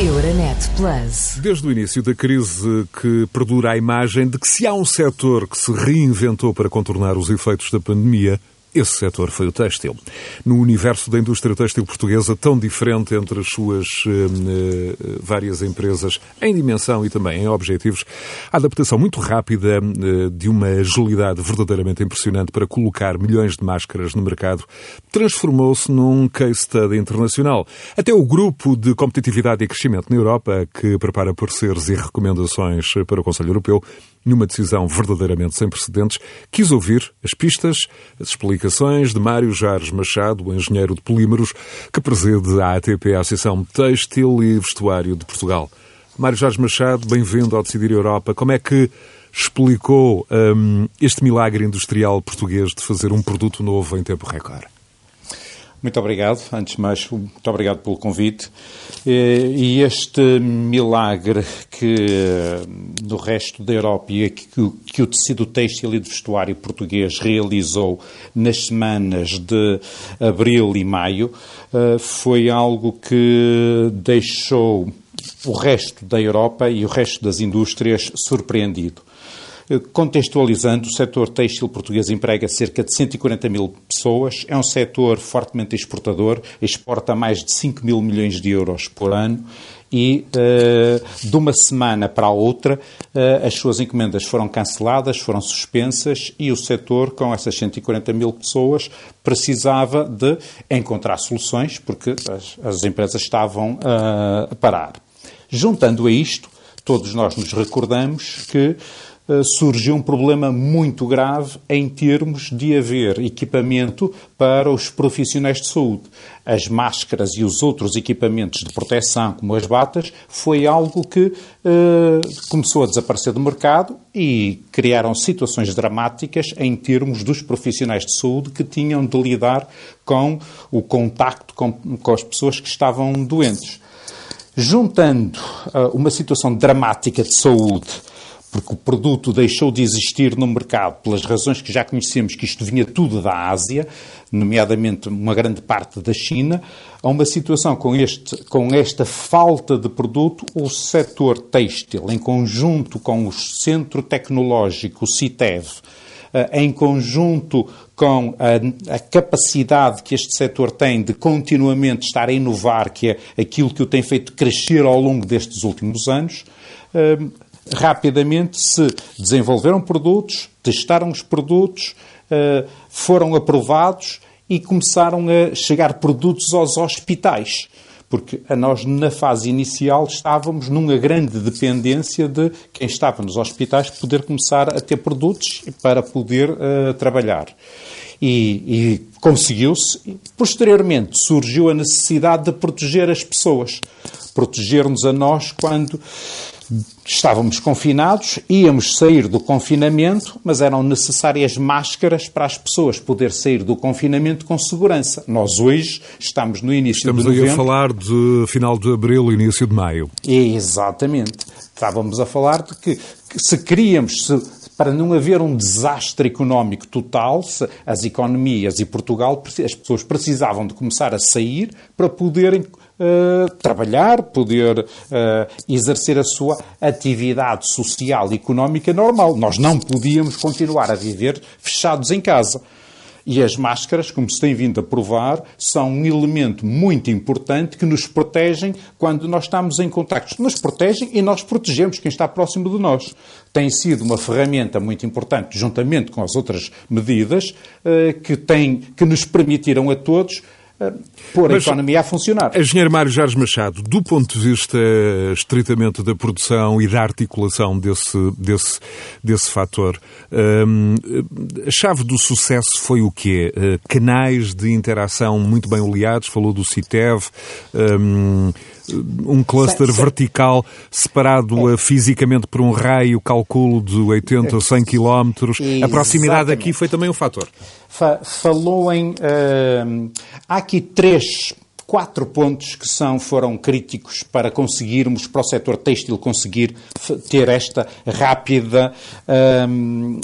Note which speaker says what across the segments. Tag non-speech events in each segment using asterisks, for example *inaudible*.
Speaker 1: Euronet Plus.
Speaker 2: Desde o início da crise que perdura a imagem de que se há um setor que se reinventou para contornar os efeitos da pandemia, esse setor foi o têxtil. No universo da indústria têxtil portuguesa, tão diferente entre as suas eh, várias empresas, em dimensão e também em objetivos, a adaptação muito rápida eh, de uma agilidade verdadeiramente impressionante para colocar milhões de máscaras no mercado transformou-se num case study internacional. Até o grupo de competitividade e crescimento na Europa, que prepara pareceres e recomendações para o Conselho Europeu, numa decisão verdadeiramente sem precedentes, quis ouvir as pistas, as explicações de Mário Jares Machado, engenheiro de polímeros, que preside a ATP, a Associação Têxtil e Vestuário de Portugal. Mário Jares Machado, bem-vindo ao Decidir Europa. Como é que explicou um, este milagre industrial português de fazer um produto novo em tempo recorde?
Speaker 3: Muito obrigado. Antes de mais, muito obrigado pelo convite. E este milagre que no resto da Europa e que, que o tecido têxtil e de vestuário português realizou nas semanas de abril e maio eh, foi algo que deixou o resto da Europa e o resto das indústrias surpreendido. Contextualizando, o setor têxtil português emprega cerca de 140 mil pessoas, é um setor fortemente exportador, exporta mais de 5 mil milhões de euros por ano e uh, de uma semana para a outra uh, as suas encomendas foram canceladas, foram suspensas e o setor, com essas 140 mil pessoas, precisava de encontrar soluções porque as, as empresas estavam uh, a parar. Juntando a isto, todos nós nos recordamos que eh, surgiu um problema muito grave em termos de haver equipamento para os profissionais de saúde. As máscaras e os outros equipamentos de proteção, como as batas, foi algo que uh, começou a desaparecer do mercado e criaram situações dramáticas em termos dos profissionais de saúde que tinham de lidar com o contacto com, com as pessoas que estavam doentes. Juntando uh, uma situação dramática de saúde porque o produto deixou de existir no mercado pelas razões que já conhecemos, que isto vinha tudo da Ásia, nomeadamente uma grande parte da China, a uma situação com, este, com esta falta de produto, o setor têxtil, em conjunto com o Centro Tecnológico, o CITEV, eh, em conjunto com a, a, capacidade que este setor tem de continuamente estar a inovar, que é aquilo que o tem feito crescer ao longo destes últimos anos, eh, rapidamente se desenvolveram produtos, testaram os produtos, eh, foram aprovados e começaram a chegar produtos aos hospitais. Porque a nós, na fase inicial, estávamos numa grande dependência de quem estava nos hospitais poder começar a ter produtos para poder uh, trabalhar. E, e conseguiu-se. Posteriormente surgiu a necessidade de proteger as pessoas, proteger-nos a nós quando Estávamos confinados, íamos sair do confinamento, mas eram necessárias máscaras para as pessoas poder sair do confinamento com segurança. Nós hoje estamos no início
Speaker 2: estamos
Speaker 3: de novembro.
Speaker 2: Estamos aí a falar de final de abril, início de maio.
Speaker 3: Exatamente. Estávamos a falar de que, que se queríamos, se, para não haver um desastre económico total, as economias e Portugal, as pessoas precisavam de começar a sair para poderem Uh, trabalhar, poder uh, exercer a sua atividade social e económica normal. Nós não podíamos continuar a viver fechados em casa. E as máscaras, como se tem vindo a provar, são um elemento muito importante que nos protegem quando nós estamos em contactos. Nos protegem e nós protegemos quem está próximo de nós. Tem sido uma ferramenta muito importante, juntamente com as outras medidas, uh, que, tem, que nos permitiram a todos pôr a Mas, economia a funcionar.
Speaker 2: Engenheiro Mário Jorge Machado, do ponto de vista estritamente da produção e da articulação desse, desse, desse fator, hum, a chave do sucesso foi o quê? Canais de interação muito bem oleados, falou do CITEV, hum, um cluster vertical separado é. fisicamente por um raio, calculo de 80 ou 100 quilómetros. A proximidade aqui foi também um fator.
Speaker 3: Fa falou em. Uh, há aqui três quatro pontos que são, foram críticos para conseguirmos, para o setor têxtil conseguir ter esta rápida, um,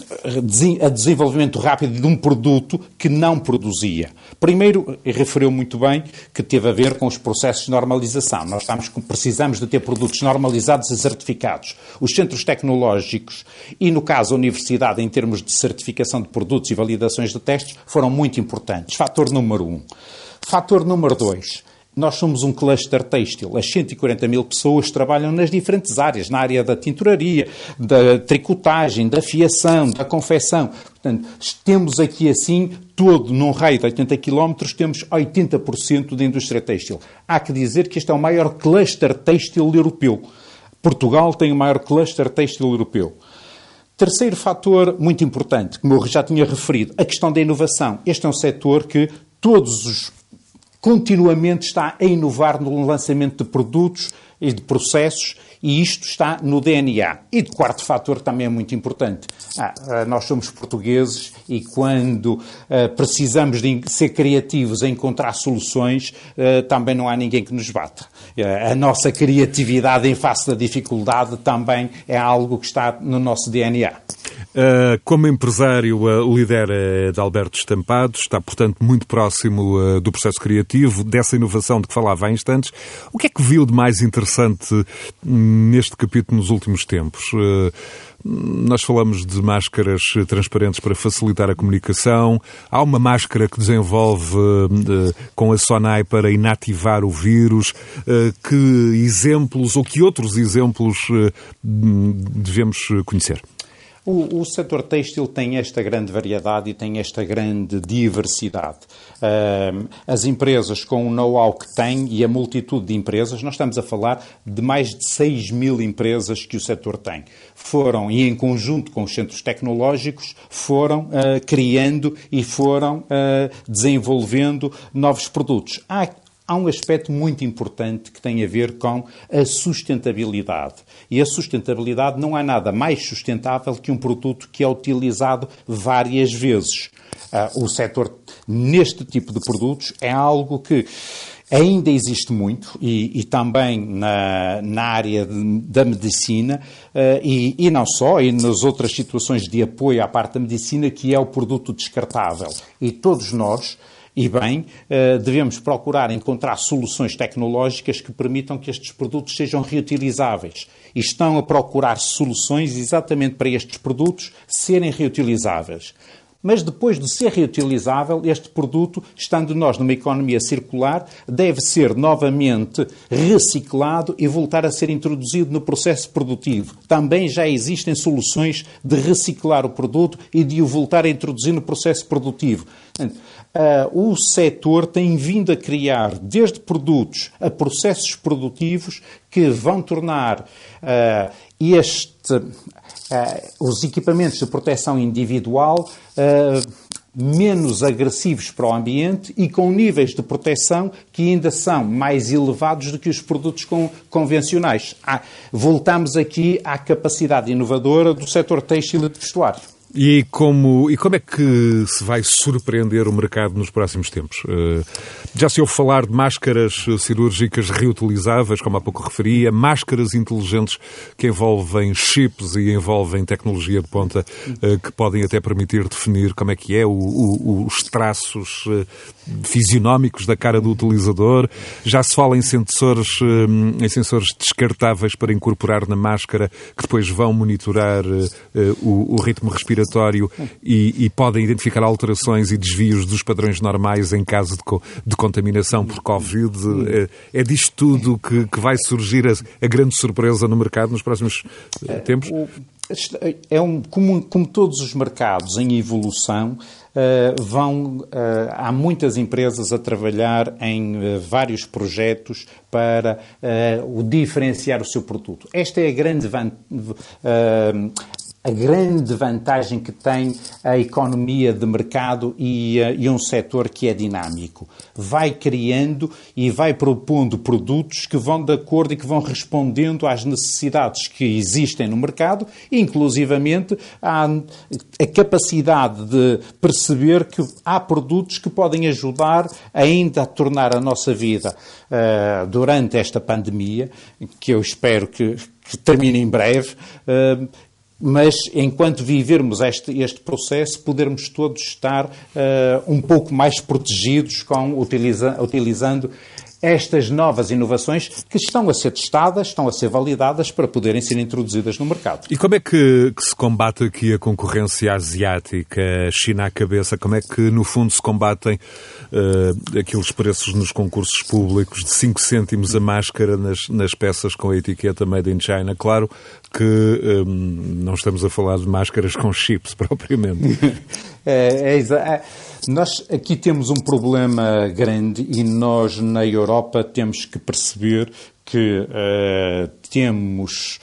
Speaker 3: a desenvolvimento rápido de um produto que não produzia. Primeiro, referiu muito bem que teve a ver com os processos de normalização. Nós estamos, precisamos de ter produtos normalizados e certificados. Os centros tecnológicos e, no caso, a universidade, em termos de certificação de produtos e validações de testes, foram muito importantes. Fator número um. Fator número dois. Nós somos um cluster têxtil. As 140 mil pessoas trabalham nas diferentes áreas, na área da tinturaria, da tricotagem, da fiação, da confecção. Portanto, temos aqui assim, todo num raio de 80 km, temos 80% da indústria têxtil. Há que dizer que este é o maior cluster têxtil europeu. Portugal tem o maior cluster têxtil europeu. Terceiro fator muito importante, como eu já tinha referido, a questão da inovação. Este é um setor que todos os continuamente está a inovar no lançamento de produtos e de processos e isto está no DNA. E de quarto fator também é muito importante. Ah, ah nós somos portugueses e quando ah, precisamos de ser criativos em encontrar soluções, ah, também não há ninguém que nos bata. Ah, a nossa criatividade em face da dificuldade também é algo que está no nosso DNA.
Speaker 2: Uh, como empresário, o líder é de Alberto Estampado, está, portanto, muito próximo do processo criativo, dessa inovação de que falava há instantes. O que é que viu de mais interessante hum, neste capítulo nos últimos tempos? Nós falamos de máscaras transparentes para facilitar a comunicação. Há uma máscara que desenvolve com a Sonai para inativar o vírus. Que exemplos ou que outros exemplos devemos conhecer?
Speaker 3: O, o setor têxtil tem esta grande variedade e tem esta grande diversidade. Uh, as empresas com o know-how que têm e a multitude de empresas, nós estamos a falar de mais de 6 mil empresas que o setor tem. Foram, e em conjunto com os centros tecnológicos, foram uh, criando e foram uh, desenvolvendo novos produtos. Há há um aspecto muito importante que tem a ver com a sustentabilidade. E a sustentabilidade não é nada mais sustentável que um produto que é utilizado várias vezes. Uh, o setor, neste tipo de produtos, é algo que ainda existe muito e, e também na, na área de, da medicina uh, e, e, não só, e nas outras situações de apoio à parte da medicina, que é o produto descartável. E todos nós e bem, eh, devemos procurar encontrar soluções tecnológicas que permitam que estes produtos sejam reutilizáveis. E estão a procurar soluções exatamente para estes produtos serem reutilizáveis. Mas depois de ser reutilizável, este produto, estando nós numa economia circular, deve ser novamente reciclado e voltar a ser introduzido no processo produtivo. Também já existem soluções de reciclar o produto e de o voltar a introduzir no processo produtivo. Uh, o setor tem vindo a criar, desde produtos a processos produtivos, que vão tornar uh, este os equipamentos de proteção individual uh, menos agressivos para o ambiente e com níveis de proteção que ainda são mais elevados do que os produtos convencionais. Ah, voltamos aqui à capacidade inovadora do setor têxtil e de vestuário.
Speaker 2: E como, e como é que se vai surpreender o mercado nos próximos tempos? Uh, já se ouve falar de máscaras cirúrgicas reutilizáveis, como há pouco referia, máscaras inteligentes que envolvem chips e envolvem tecnologia de ponta uh, que podem até permitir definir como é que é o, o, os traços uh, fisionómicos da cara do utilizador. Já se fala em sensores, em sensores descartáveis para incorporar na máscara que depois vão monitorar o, o ritmo respiratório respiratório e, e, podem identificar alterações e desvios dos padrões normais em caso de, de contaminação por Covid. É, é disto tudo que, que vai surgir a, a, grande surpresa no mercado nos próximos eh, tempos?
Speaker 3: É um, como, como todos os mercados em evolução, Uh, vão, uh, há muitas empresas a trabalhar em uh, vários projetos para o diferenciar o seu produto. Esta é a grande a grande vantagem que tem a economia de mercado e, uh, e, um setor que é dinâmico. Vai criando e vai propondo produtos que vão de acordo e que vão respondendo às necessidades que existem no mercado, inclusivamente há a capacidade de perceber que há produtos que podem ajudar ainda a tornar a nossa vida uh, durante esta pandemia, que eu espero que, que termine em breve, uh, mas enquanto vivermos este, este processo, podermos todos estar uh, um pouco mais protegidos com, utiliza, utilizando estas novas inovações que estão a ser testadas, estão a ser validadas para poderem ser introduzidas no mercado.
Speaker 2: E como é que, que, se combate aqui a concorrência asiática, China à cabeça? Como é que, no fundo, se combatem uh, aqueles preços nos concursos públicos de 5 cêntimos a máscara nas, nas peças com a etiqueta Made in China? Claro que um, não estamos a falar de máscaras com chips *laughs* propriamente.
Speaker 3: é, é, é, nós aqui temos um problema grande e nós na Europa temos que perceber que uh, temos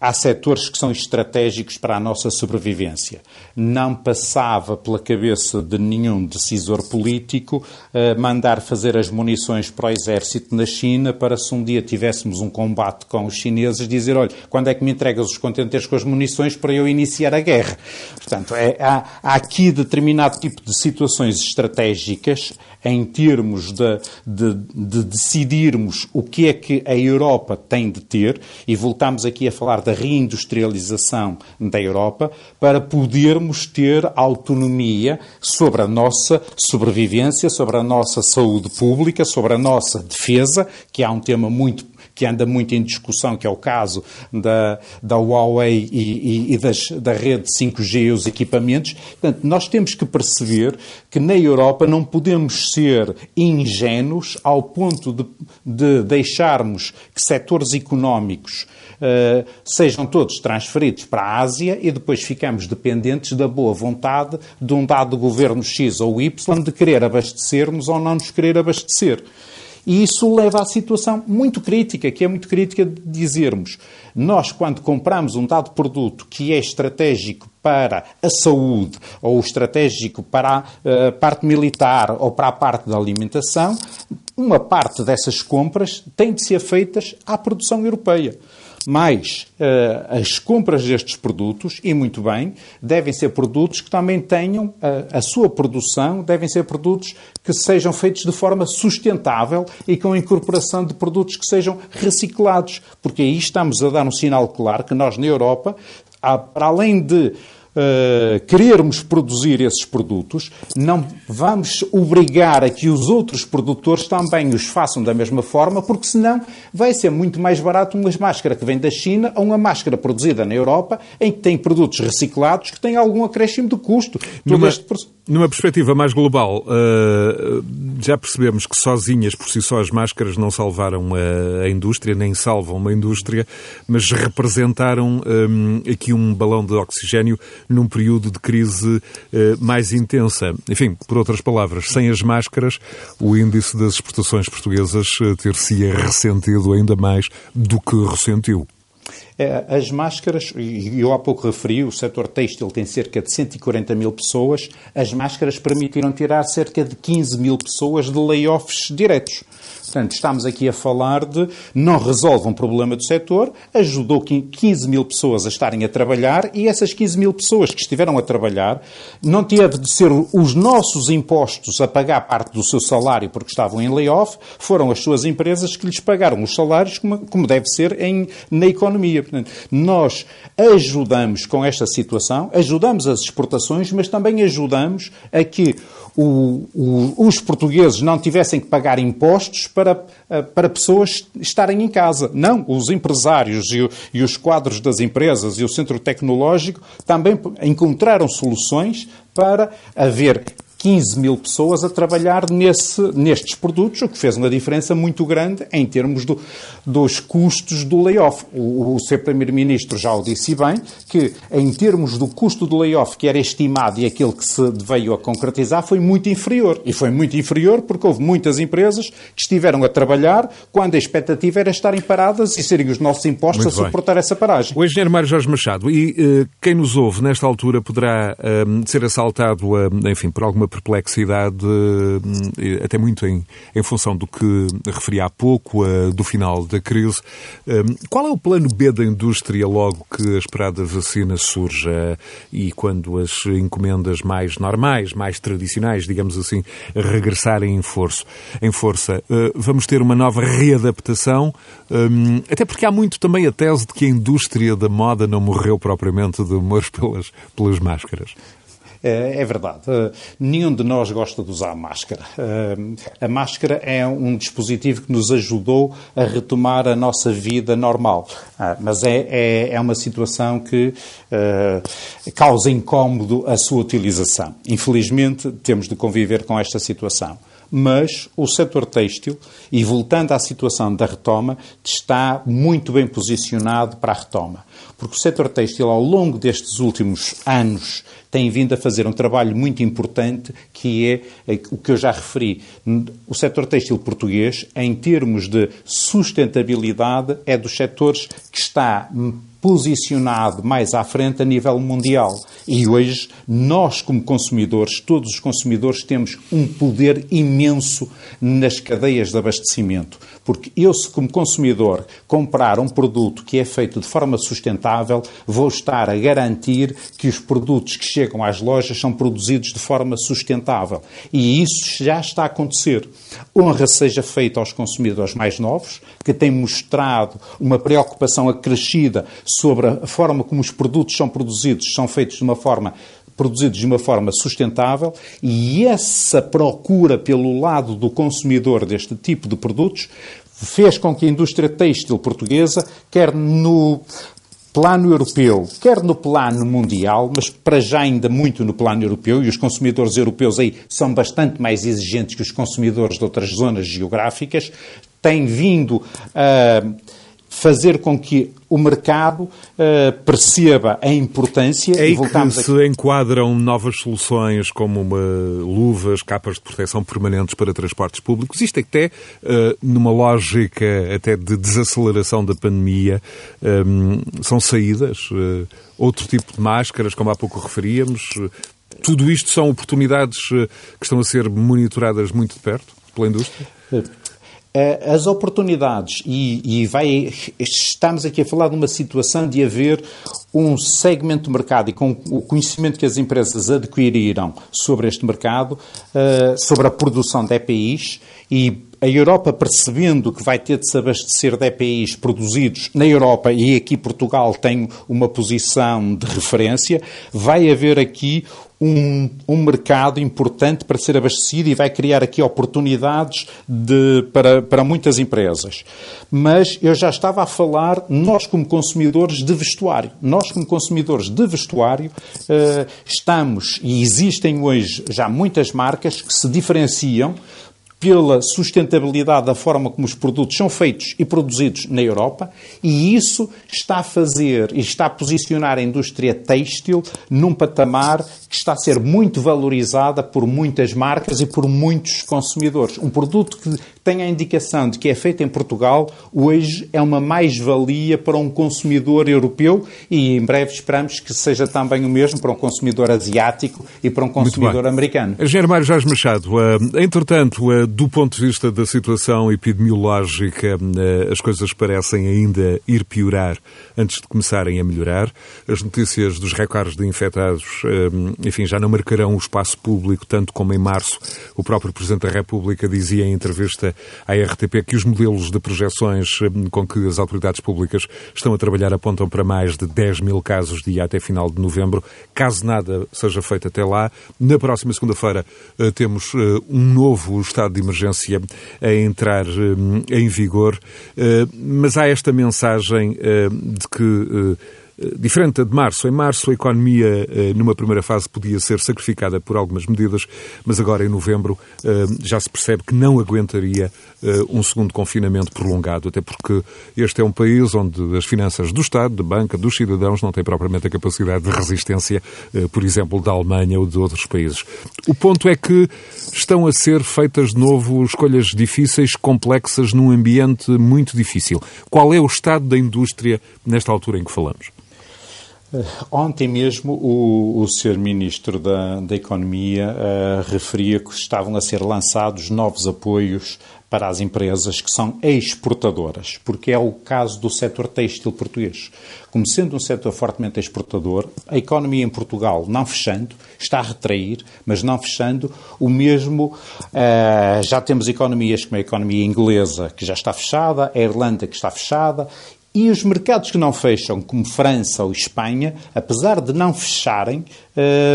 Speaker 3: há setores que são estratégicos para a nossa sobrevivência. Não passava pela cabeça de nenhum decisor político uh, mandar fazer as munições para o exército na China para se um dia tivéssemos um combate com os chineses dizer, olha, quando é que me entregas os contentores com as munições para eu iniciar a guerra? Portanto, é, há, há aqui determinado tipo de situações estratégicas em termos de, de, de, decidirmos o que é que a Europa tem de ter, e voltamos aqui a falar da reindustrialização da Europa, para podermos ter autonomia sobre a nossa sobrevivência, sobre a nossa saúde pública, sobre a nossa defesa, que é um tema muito que anda muito em discussão, que é o caso da, da Huawei e, e, e das, da rede 5G e os equipamentos. Portanto, nós temos que perceber que na Europa não podemos ser ingênuos ao ponto de, de deixarmos que setores económicos uh, sejam todos transferidos para a Ásia e depois ficamos dependentes da boa vontade de um dado governo X ou Y de querer abastecer-nos ou não nos querer abastecer. E isso leva à situação muito crítica, que é muito crítica de dizermos, nós quando compramos um dado produto que é estratégico para a saúde ou estratégico para a uh, parte militar ou para a parte da alimentação, uma parte dessas compras tem de ser feitas à produção europeia mas uh, as compras destes produtos, e muito bem, devem ser produtos que também tenham uh, a sua produção, devem ser produtos que sejam feitos de forma sustentável e com a incorporação de produtos que sejam reciclados, porque aí estamos a dar um sinal claro que nós na Europa, para além de uh, querermos produzir esses produtos, não vamos obrigar a que os outros produtores também os façam da mesma forma, porque senão vai ser muito mais barato uma máscara que vem da China ou uma máscara produzida na Europa, em que tem produtos reciclados que têm algum acréscimo de custo.
Speaker 2: Numa, este... numa perspectiva mais global, uh, já percebemos que sozinhas por si só as máscaras não salvaram a, a indústria, nem salvam uma indústria, mas representaram um, aqui um balão de oxigênio num período de crise eh, mais intensa. Enfim, por outras palavras, sem as máscaras, o índice das exportações portuguesas eh, ter-se-ia ressentido ainda mais do que ressentiu.
Speaker 3: É, as máscaras, e eu há pouco referi, o setor têxtil tem cerca de 140 mil pessoas, as máscaras permitiram tirar cerca de 15 mil pessoas de layoffs diretos. Portanto, estamos aqui a falar de não resolve um problema do setor, ajudou 15 mil pessoas a estarem a trabalhar e essas 15 mil pessoas que estiveram a trabalhar não teve de ser os nossos impostos a pagar parte do seu salário porque estavam em layoff, foram as suas empresas que lhes pagaram os salários como, como deve ser em, na economia. Portanto, nós ajudamos com esta situação, ajudamos as exportações, mas também ajudamos a que o, o, os portugueses não tivessem que pagar impostos para, eh, para pessoas estarem em casa. Não, os empresários e, e os quadros das empresas e o centro tecnológico também encontraram soluções para haver 15 mil pessoas a trabalhar nesse, nestes produtos, o que fez uma diferença muito grande em termos do, dos custos do layoff. O, o seu Primeiro-Ministro já o disse bem, que em termos do custo do layoff que era estimado e aquele que se veio a concretizar foi muito inferior. E foi muito inferior porque houve muitas empresas que estiveram a trabalhar quando a expectativa era estarem paradas e serem os nossos impostos muito a suportar bem. essa paragem.
Speaker 2: O engenheiro Mário Jorge Machado, e uh, quem nos ouve nesta altura poderá uh, ser assaltado, uh, enfim, por alguma perplexidade, até muito em, em função do que referi há pouco, do final da crise. Qual é o plano B da indústria logo que a esperada vacina surja e quando as encomendas mais normais, mais tradicionais, digamos assim, regressarem em, força? em força? Vamos ter uma nova readaptação, até porque há muito também a tese de que a indústria da moda não morreu propriamente de amor *laughs* pelas, pelas máscaras.
Speaker 3: É, é verdade. Nenhum de nós gosta de usar máscara. Uh, a máscara é um dispositivo que nos ajudou a retomar a nossa vida normal. Uh, mas é, é, é, uma situação que causa incómodo a sua utilização. Infelizmente, temos de conviver com esta situação mas o setor têxtil, e voltando à situação da retoma, está muito bem posicionado para a retoma. Porque o setor têxtil, ao longo destes últimos anos, tem vindo a fazer um trabalho muito importante que é, é o que eu já referi. O setor têxtil português, em termos de sustentabilidade, é dos setores que está posicionado mais à frente a nível mundial. E hoje, nós, como consumidores, todos os consumidores, temos um poder imenso nas cadeias de abastecimento. Porque eu, se como consumidor comprar um produto que é feito de forma sustentável, vou estar a garantir que os produtos que chegam às lojas são produzidos de forma sustentável. E isso já está a acontecer. Honra seja feita aos consumidores mais novos, que têm mostrado uma preocupação acrescida sobre a forma como os produtos são produzidos, são feitos de uma forma produzidos de uma forma sustentável e essa procura pelo lado do consumidor deste tipo de produtos fez com que a indústria têxtil portuguesa, quer no plano europeu, quer no plano mundial, mas para já ainda muito no plano europeu, e os consumidores europeus aí são bastante mais exigentes que os consumidores de outras zonas geográficas, têm vindo a. Uh, fazer com que o mercado uh, perceba a importância
Speaker 2: é e voltamos que se enquadram novas soluções como uma, luvas, capas de proteção permanentes para transportes públicos. Isto até uh, numa lógica até de desaceleração da pandemia um, são saídas. Uh, outro tipo de máscaras, como há pouco referíamos. Tudo isto são oportunidades que estão a ser monitoradas muito de perto pela indústria?
Speaker 3: Eh, as oportunidades, e, e, vai, estamos aqui a falar de uma situação de haver um segmento de mercado e com o conhecimento que as empresas adquiriram sobre este mercado, eh, sobre a produção de EPIs, e a Europa percebendo que vai ter de se abastecer de EPIs produzidos na Europa e aqui Portugal tem uma posição de referência, vai haver aqui um, um mercado importante para ser abastecido e vai criar aqui oportunidades de, para, para muitas empresas. Mas eu já estava a falar, nós como consumidores de vestuário, nós como consumidores de vestuário uh, estamos e existem hoje já muitas marcas que se diferenciam pela sustentabilidade da forma como os produtos são feitos e produzidos na Europa, e isso está a fazer e está a posicionar a indústria têxtil num patamar que está a ser muito valorizada por muitas marcas e por muitos consumidores. Um produto que tem a indicação de que é feito em Portugal, hoje é uma mais-valia para um consumidor europeu e em breve esperamos que seja também o mesmo para um consumidor asiático e para um consumidor americano.
Speaker 2: Engenheiro Mário Jorge Machado, uh, entretanto, uh, do ponto de vista da situação epidemiológica, uh, as coisas parecem ainda ir piorar antes de começarem a melhorar. As notícias dos recordes de infectados, enfim, já não marcarão o espaço público, tanto como em março o próprio Presidente da República dizia em entrevista à RTP que os modelos de projeções hum, com que as autoridades públicas estão a trabalhar apontam para mais de 10 mil casos dia até final de novembro. Caso nada seja feito até lá, na próxima segunda-feira eh, temos eh, um novo estado de emergência a entrar hum, em vigor, eh, mas há esta mensagem de que diferente de março. Em março, a economia, eh, numa primeira fase, podia ser sacrificada por algumas medidas, mas agora, em novembro, eh, já se percebe que não aguentaria um segundo confinamento prolongado, até porque este é um país onde as finanças do Estado, da banca, dos cidadãos, não têm propriamente a capacidade de resistência, por exemplo, da Alemanha ou de outros países. O ponto é que estão a ser feitas de novo escolhas difíceis, complexas, num ambiente muito difícil. Qual é o estado da indústria nesta altura em que falamos?
Speaker 3: Eh, ontem mesmo o, o Sr. Ministro da, da Economia uh, referia que estavam a ser lançados novos apoios para as empresas que são exportadoras, porque é o caso do setor têxtil português. Como sendo um setor fortemente exportador, a economia em Portugal não fechando, está a retrair, mas não fechando, o mesmo, uh, já temos economias como a economia inglesa, que já está fechada, a Irlanda, que está fechada, e os mercados que não fecham, como França ou Espanha, apesar de não fecharem,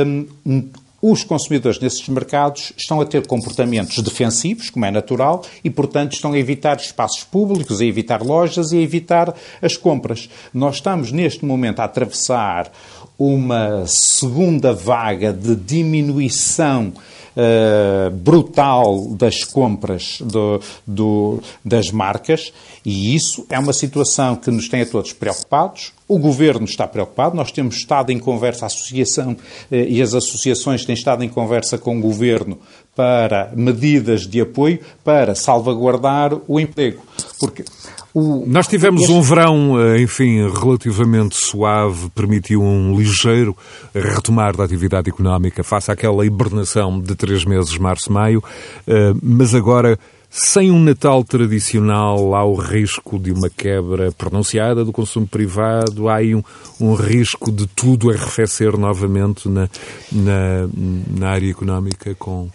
Speaker 3: hum, os consumidores nesses mercados estão a ter comportamentos defensivos, como é natural, e, portanto, estão a evitar espaços públicos, a evitar lojas e a evitar as compras. Nós estamos, neste momento, a atravessar uma segunda vaga de diminuição uh, brutal das compras do, do, das marcas e isso é uma situação que nos tem a todos preocupados. O Governo está preocupado, nós temos estado em conversa, a Associação eh, e as associações têm estado em conversa com o Governo para medidas de apoio para salvaguardar o emprego. Porque
Speaker 2: o, Nós tivemos este... um verão, eh, enfim, relativamente suave, permitiu um ligeiro retomar da atividade económica face àquela hibernação de três meses, março-maio, eh, mas agora sem um Natal tradicional, há o risco de uma quebra pronunciada do consumo privado, há aí um, um risco de tudo arrefecer novamente na, na, na área económica com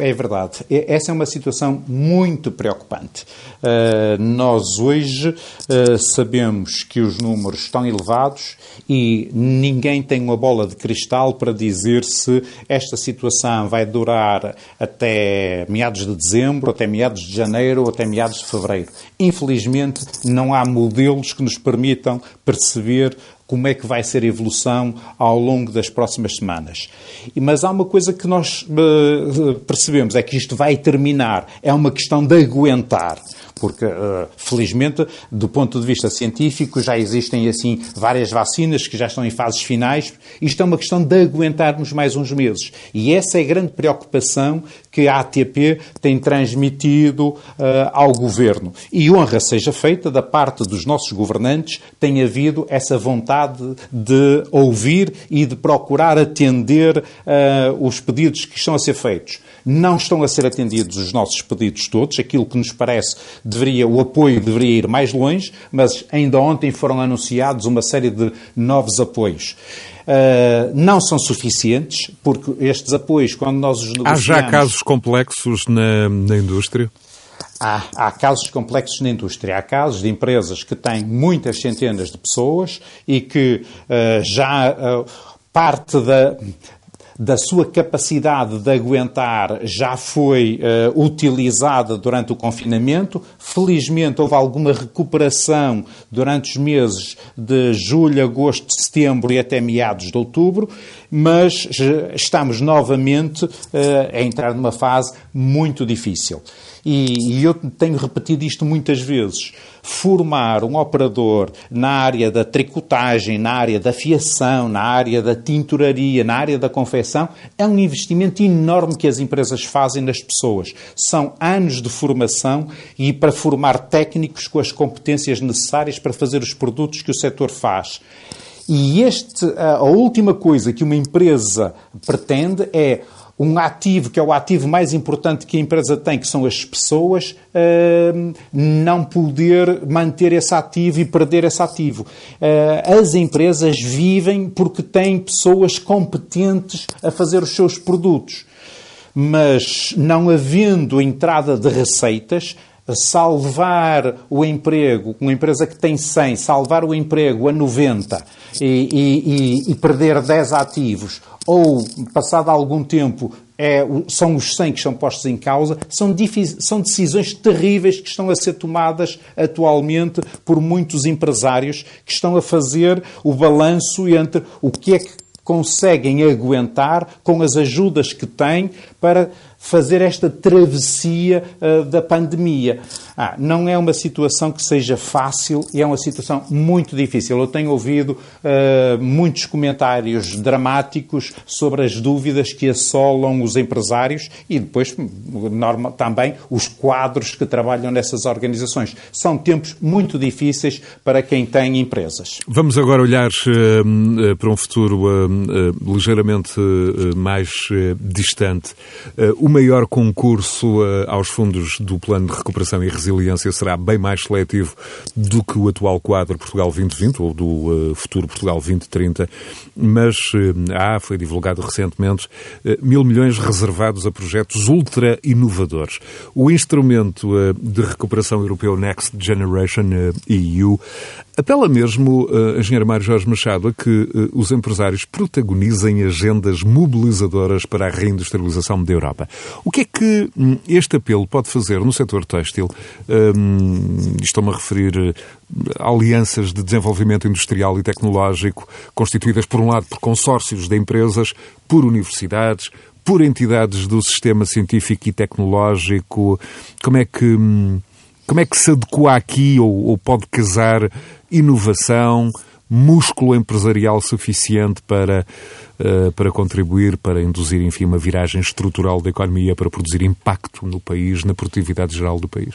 Speaker 3: é verdade. Essa é uma situação muito preocupante. Uh, nós hoje uh, sabemos que os números estão elevados e ninguém tem uma bola de cristal para dizer se esta situação vai durar até meados de dezembro, até meados de janeiro ou até meados de fevereiro. Infelizmente, não há modelos que nos permitam perceber como é que vai ser a evolução ao longo das próximas semanas. Mas há uma coisa que nós uh, percebemos, é que isto vai terminar, é uma questão de aguentar porque, uh, felizmente, do ponto de vista científico, já existem, assim, várias vacinas que já estão em fases finais. Isto é uma questão de aguentarmos mais uns meses. E essa é a grande preocupação que a ATP tem transmitido uh, ao Governo. E honra seja feita da parte dos nossos governantes, tem havido essa vontade de ouvir e de procurar atender uh, os pedidos que estão a ser feitos. Não estão a ser atendidos os nossos pedidos todos, aquilo que nos parece deveria, o apoio deveria ir mais longe, mas ainda ontem foram anunciados uma série de novos apoios. Uh, não são suficientes, porque estes apoios, quando nós os negociamos...
Speaker 2: Há já casos complexos na, na indústria?
Speaker 3: Há, há, casos complexos na indústria. Há casos de empresas que têm muitas centenas de pessoas e que uh, já uh, parte da, da sua capacidade de aguentar já foi uh, utilizada durante o confinamento. Felizmente houve alguma recuperação durante os meses de julho, agosto, setembro e até meados de outubro, mas estamos novamente uh, a entrar numa fase muito difícil. E, e eu tenho repetido isto muitas vezes. Formar um operador na área da tricotagem, na área da fiação, na área da tinturaria, na área da confecção, é um investimento enorme que as empresas fazem nas pessoas. São anos de formação e para formar técnicos com as competências necessárias para fazer os produtos que o setor faz. E este, a última coisa que uma empresa pretende é um ativo, que é o ativo mais importante que a empresa tem, que são as pessoas, uh, não poder manter esse ativo e perder esse ativo. Uh, as empresas vivem porque têm pessoas competentes a fazer os seus produtos. Mas não havendo entrada de receitas, salvar o emprego, uma empresa que tem 100, salvar o emprego a 90 e, e, e perder 10 ativos, ou passado algum tempo é, são os 100 que são postos em causa, são, são, decisões terríveis que estão a ser tomadas atualmente por muitos empresários que estão a fazer o balanço entre o que é que conseguem aguentar com as ajudas que têm para fazer esta travessia uh, da pandemia. Ah, não é uma situação que seja fácil e é uma situação muito difícil. Eu tenho ouvido uh, muitos comentários dramáticos sobre as dúvidas que assolam os empresários e depois normal, também os quadros que trabalham nessas organizações. São tempos muito difíceis para quem tem empresas.
Speaker 2: Vamos agora olhar uh, para um futuro uh, ligeiramente mais distante. o maior concurso aos fundos do Plano de Recuperação e Resiliência resiliência será bem mais seletivo do que o atual quadro Portugal 2020 ou do uh, futuro Portugal 2030, mas uh, há, foi divulgado recentemente, uh, mil milhões reservados a projetos ultra inovadores. O instrumento de recuperação europeu Next Generation EU apela mesmo, uh, engenheiro Mário Jorge Machado, a que uh, os empresários protagonizem agendas mobilizadoras para a reindustrialização da Europa. O que é que um, este apelo pode fazer no setor têxtil? Um, Estou-me a referir a alianças de desenvolvimento industrial e tecnológico constituídas, por um lado, por consórcios de empresas, por universidades, por entidades do sistema científico e tecnológico. Como é que. Hum, como é que se adequa aqui ou, ou pode casar inovação, músculo empresarial suficiente para, uh, para contribuir, para induzir, enfim, uma viragem estrutural da economia, para produzir impacto no país, na produtividade geral do país?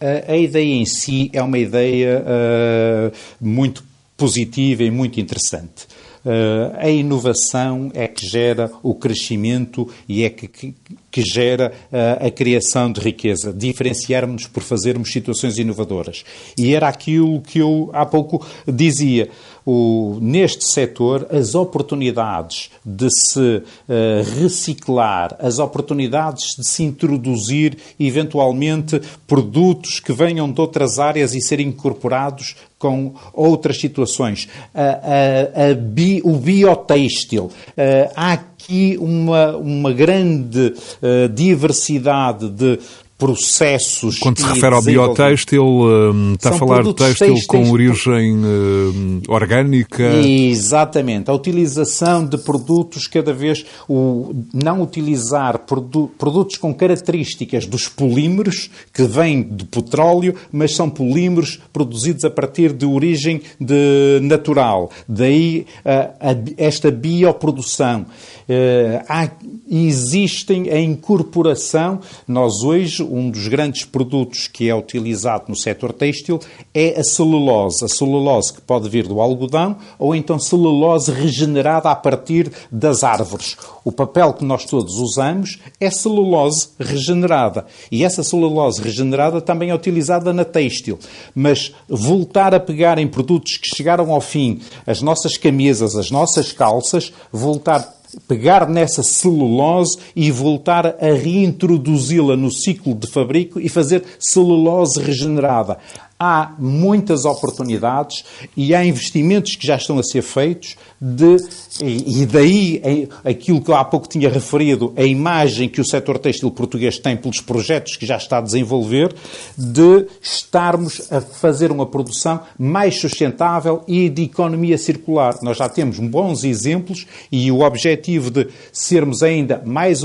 Speaker 3: A, a ideia em si é uma ideia uh, muito positiva e muito interessante. Uh, a inovação é que gera o crescimento e é que, que, que gera uh, a criação de riqueza. Diferenciarmos por fazermos situações inovadoras. E era aquilo que eu há pouco dizia. O, neste setor, as oportunidades de se uh, reciclar, as oportunidades de se introduzir eventualmente produtos que venham de outras áreas e serem incorporados com outras situações. A, a, a bi, o biotêxtil. Uh, há aqui uma, uma grande uh, diversidade de processos.
Speaker 2: Quando se refere ao biotêxtil, um, está a falar de têxtil com origem um, orgânica?
Speaker 3: Exatamente. A utilização de produtos cada vez. O, não utilizar produ, produtos com características dos polímeros, que vêm do petróleo, mas são polímeros produzidos a partir de origem de, natural. Daí a, a, esta bioprodução. Uh, há, existem a incorporação. Nós hoje um dos grandes produtos que é utilizado no setor têxtil é a celulose. A celulose que pode vir do algodão ou então celulose regenerada a partir das árvores. O papel que nós todos usamos é celulose regenerada. E essa celulose regenerada também é utilizada na têxtil. Mas voltar a pegar em produtos que chegaram ao fim, as nossas camisas, as nossas calças, voltar pegar nessa celulose e voltar a reintroduzi-la no ciclo de fabrico e fazer celulose regenerada há muitas oportunidades e há investimentos que já estão a ser feitos de, e daí aquilo que eu há pouco tinha referido, a imagem que o setor têxtil português tem pelos projetos que já está a desenvolver, de estarmos a fazer uma produção mais sustentável e de economia circular. Nós já temos bons exemplos e o objetivo de sermos ainda mais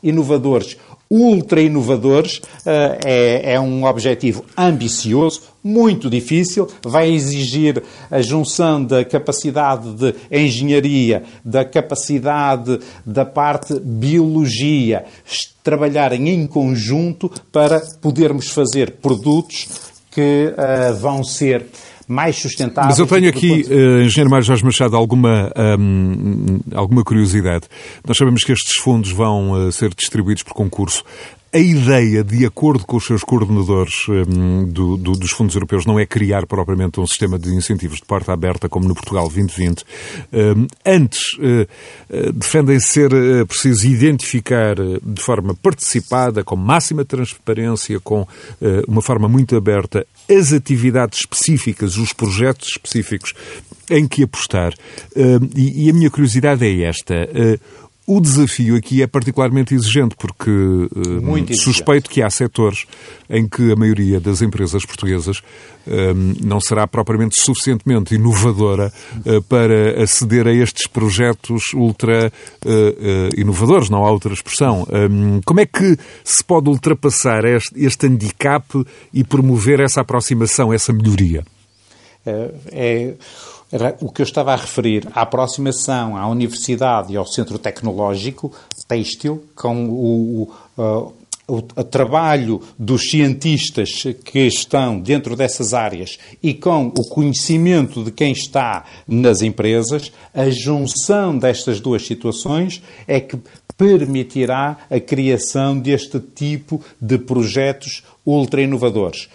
Speaker 3: inovadores ultra inovadores, eh, é, é um objetivo ambicioso, muito difícil, vai exigir a junção da capacidade de engenharia, da capacidade da parte biologia, trabalharem em conjunto para podermos fazer produtos que uh, vão ser mais sustentáveis.
Speaker 2: Mas eu tenho aqui, uh, Engenheiro Mário Jorge Machado, alguma, um, alguma curiosidade. Nós sabemos que estes fundos vão uh, ser distribuídos por concurso. A ideia, de acordo com os seus coordenadores um, do, do, dos fundos europeus, não é criar propriamente um sistema de incentivos de porta aberta como no Portugal 2020. Um, antes, uh, uh, defendem ser uh, preciso identificar de forma participada, com máxima transparência, com uma forma muito aberta, as atividades específicas, os projetos específicos em que apostar. E, e a minha curiosidade é esta o desafio aqui é particularmente exigente, porque uh, suspeito que há setores em que a maioria das empresas portuguesas uh, não será propriamente suficientemente inovadora uh, para aceder a estes projetos ultra inovadores, não há outra expressão. Como é que se pode ultrapassar este, este handicap e promover essa aproximação, essa melhoria?
Speaker 3: é... é o que eu estava a referir, a aproximação à universidade e ao centro tecnológico têxtil, com o, o, o, o trabalho dos cientistas que estão dentro dessas áreas e com o conhecimento de quem está nas empresas, a junção destas duas situações é que permitirá a criação deste tipo de projetos ultra inovadores.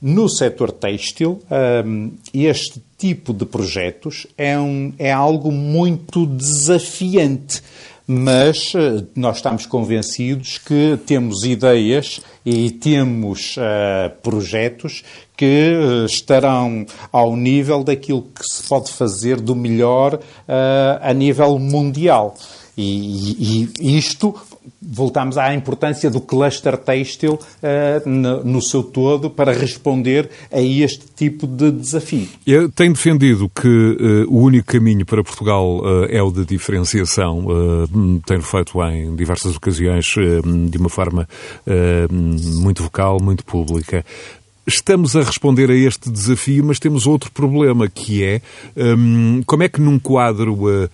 Speaker 3: No setor têxtil, hum, este tipo de projetos é, um, é algo muito desafiante mas eh, nós estamos convencidos que temos ideias e temos uh, projetos que uh, estarão ao nível daquilo que se pode fazer do melhor uh, a nível mundial. E, e isto voltamos à importância do cluster têxtil uh, no, no, seu todo para responder a este tipo de desafio.
Speaker 2: Eu tenho defendido que uh, o único caminho para Portugal uh, é o de diferenciação. tenho feito em diversas ocasiões de uma forma muito vocal, muito pública. Estamos a responder a este desafio, mas temos outro problema, que é um, como é que num quadro uh,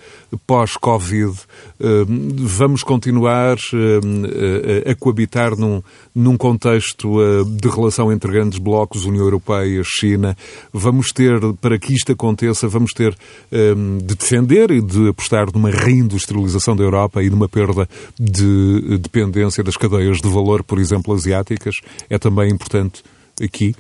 Speaker 2: pós-Covid um, vamos continuar uh, a coabitar num, num contexto uh, de relação entre grandes blocos, União Europeia, China. Vamos ter, para que isto aconteça, vamos ter um, de defender e de apostar numa reindustrialização da Europa e numa perda de dependência das cadeias de valor, por exemplo, asiáticas. É também importante aqui?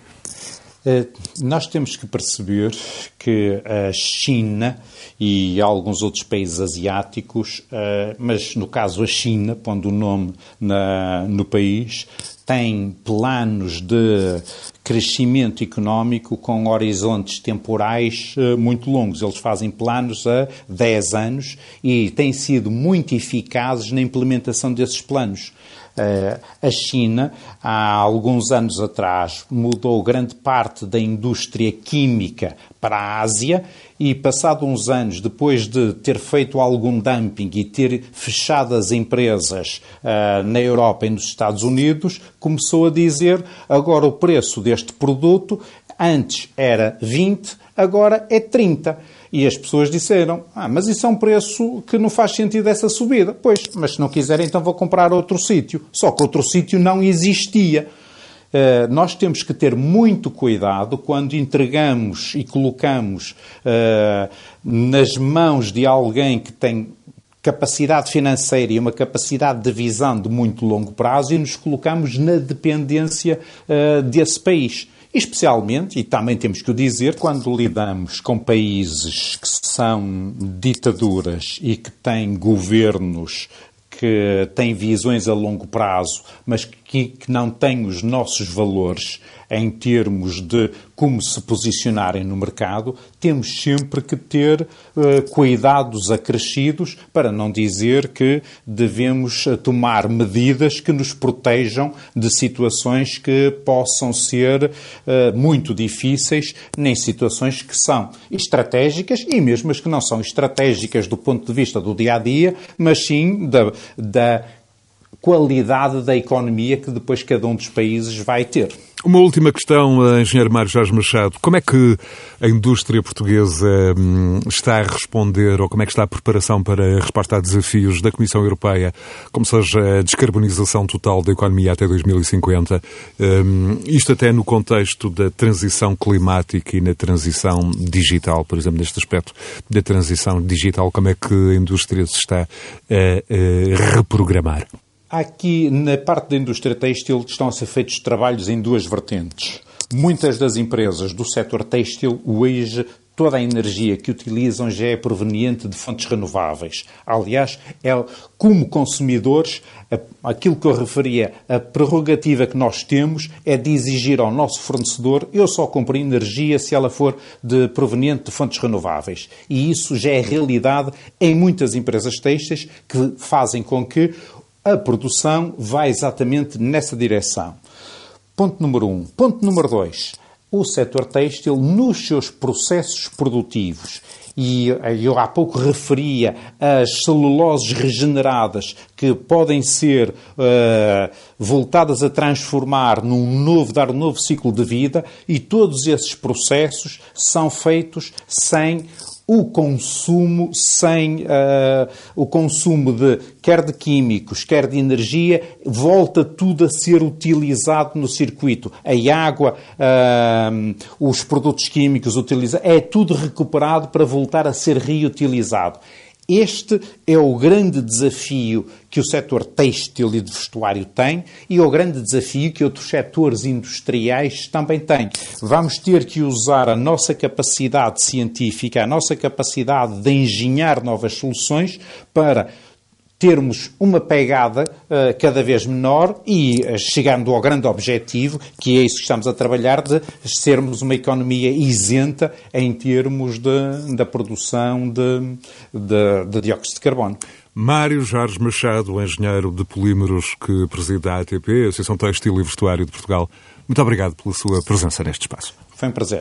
Speaker 3: Eh, nós temos que perceber que a China e alguns outros países asiáticos, eh, mas no caso a China, pondo o nome na, no país, tem planos de crescimento económico com horizontes temporais eh, muito longos. Eles fazem planos a 10 anos e têm sido muito eficazes na implementação desses planos. Eh, a China, há alguns anos atrás, mudou grande parte da indústria química para a Ásia e, passado uns anos, depois de ter feito algum dumping e ter fechado as empresas uh, na Europa e nos Estados Unidos, começou a dizer agora o preço deste produto antes era 20, agora é 30. E as pessoas disseram: Ah, mas isso é um preço que não faz sentido essa subida. Pois, mas se não quiserem, então vou comprar outro sítio. Só que outro sítio não existia. Uh, nós temos que ter muito cuidado quando entregamos e colocamos uh, nas mãos de alguém que tem capacidade financeira e uma capacidade de visão de muito longo prazo e nos colocamos na dependência uh, desse país. Especialmente, e também temos que o dizer, quando lidamos com países que são ditaduras e que têm governos que têm visões a longo prazo, mas que, que não têm os nossos valores em termos de como se posicionarem no mercado, temos sempre que ter uh, cuidados acrescidos para não dizer que devemos eh, tomar medidas que nos protejam de situações que possam ser uh, muito difíceis, nem situações que são estratégicas e mesmo as que não são estratégicas do ponto de vista do dia a dia, mas sim da, da qualidade da economia que depois cada um dos países vai ter.
Speaker 2: Uma última questão, eh, Engenheiro Mário Jorge Machado. Como é que a indústria portuguesa hum, está a responder, ou como é que está a preparação para a resposta a desafios da Comissão Europeia, como seja a descarbonização total da economia até 2050? Hum, isto até no contexto da transição climática e na transição digital, por exemplo, neste aspecto da transição digital, como é que a indústria se está a, a reprogramar?
Speaker 3: Aqui, na parte da indústria têxtil, estão a ser feitos trabalhos em duas vertentes. Muitas das empresas do setor têxtil hoje toda a energia que utilizam já é proveniente de fontes renováveis. Aliás, é, como consumidores, aquilo que eu referia, a prerrogativa que nós temos é de exigir ao nosso fornecedor eu só compro energia se ela for de, proveniente de fontes renováveis. E isso já é realidade em muitas empresas têxteis que fazem com que a produção vá exatamente nessa direção. Ponto número um. Ponto número dois o setor têxtil nos seus processos produtivos. E eu há pouco referia as celuloses regeneradas que podem ser uh, voltadas a transformar num novo, dar um novo ciclo de vida, e todos esses processos são feitos sem o consumo sem uh, o consumo de quer de químicos, quer de energia, volta tudo a ser utilizado no circuito. A água, uh, os produtos químicos utilizados, é tudo recuperado para voltar a ser reutilizado. Este é o grande desafio que o setor têxtil e de vestuário tem e é o grande desafio que outros setores industriais também têm. Vamos ter que usar a nossa capacidade científica, a nossa capacidade de engenhar novas soluções para termos uma pegada uh, cada vez menor e uh, chegando ao grande objetivo, que é isso que estamos a trabalhar, de sermos uma economia isenta em termos de, da produção de, de, de dióxido de carbono.
Speaker 2: Mário Jorge Machado, engenheiro de polímeros que preside a ATP, Associação Textil e Vestuário de Portugal, muito obrigado pela sua presença neste espaço.
Speaker 3: Foi um prazer.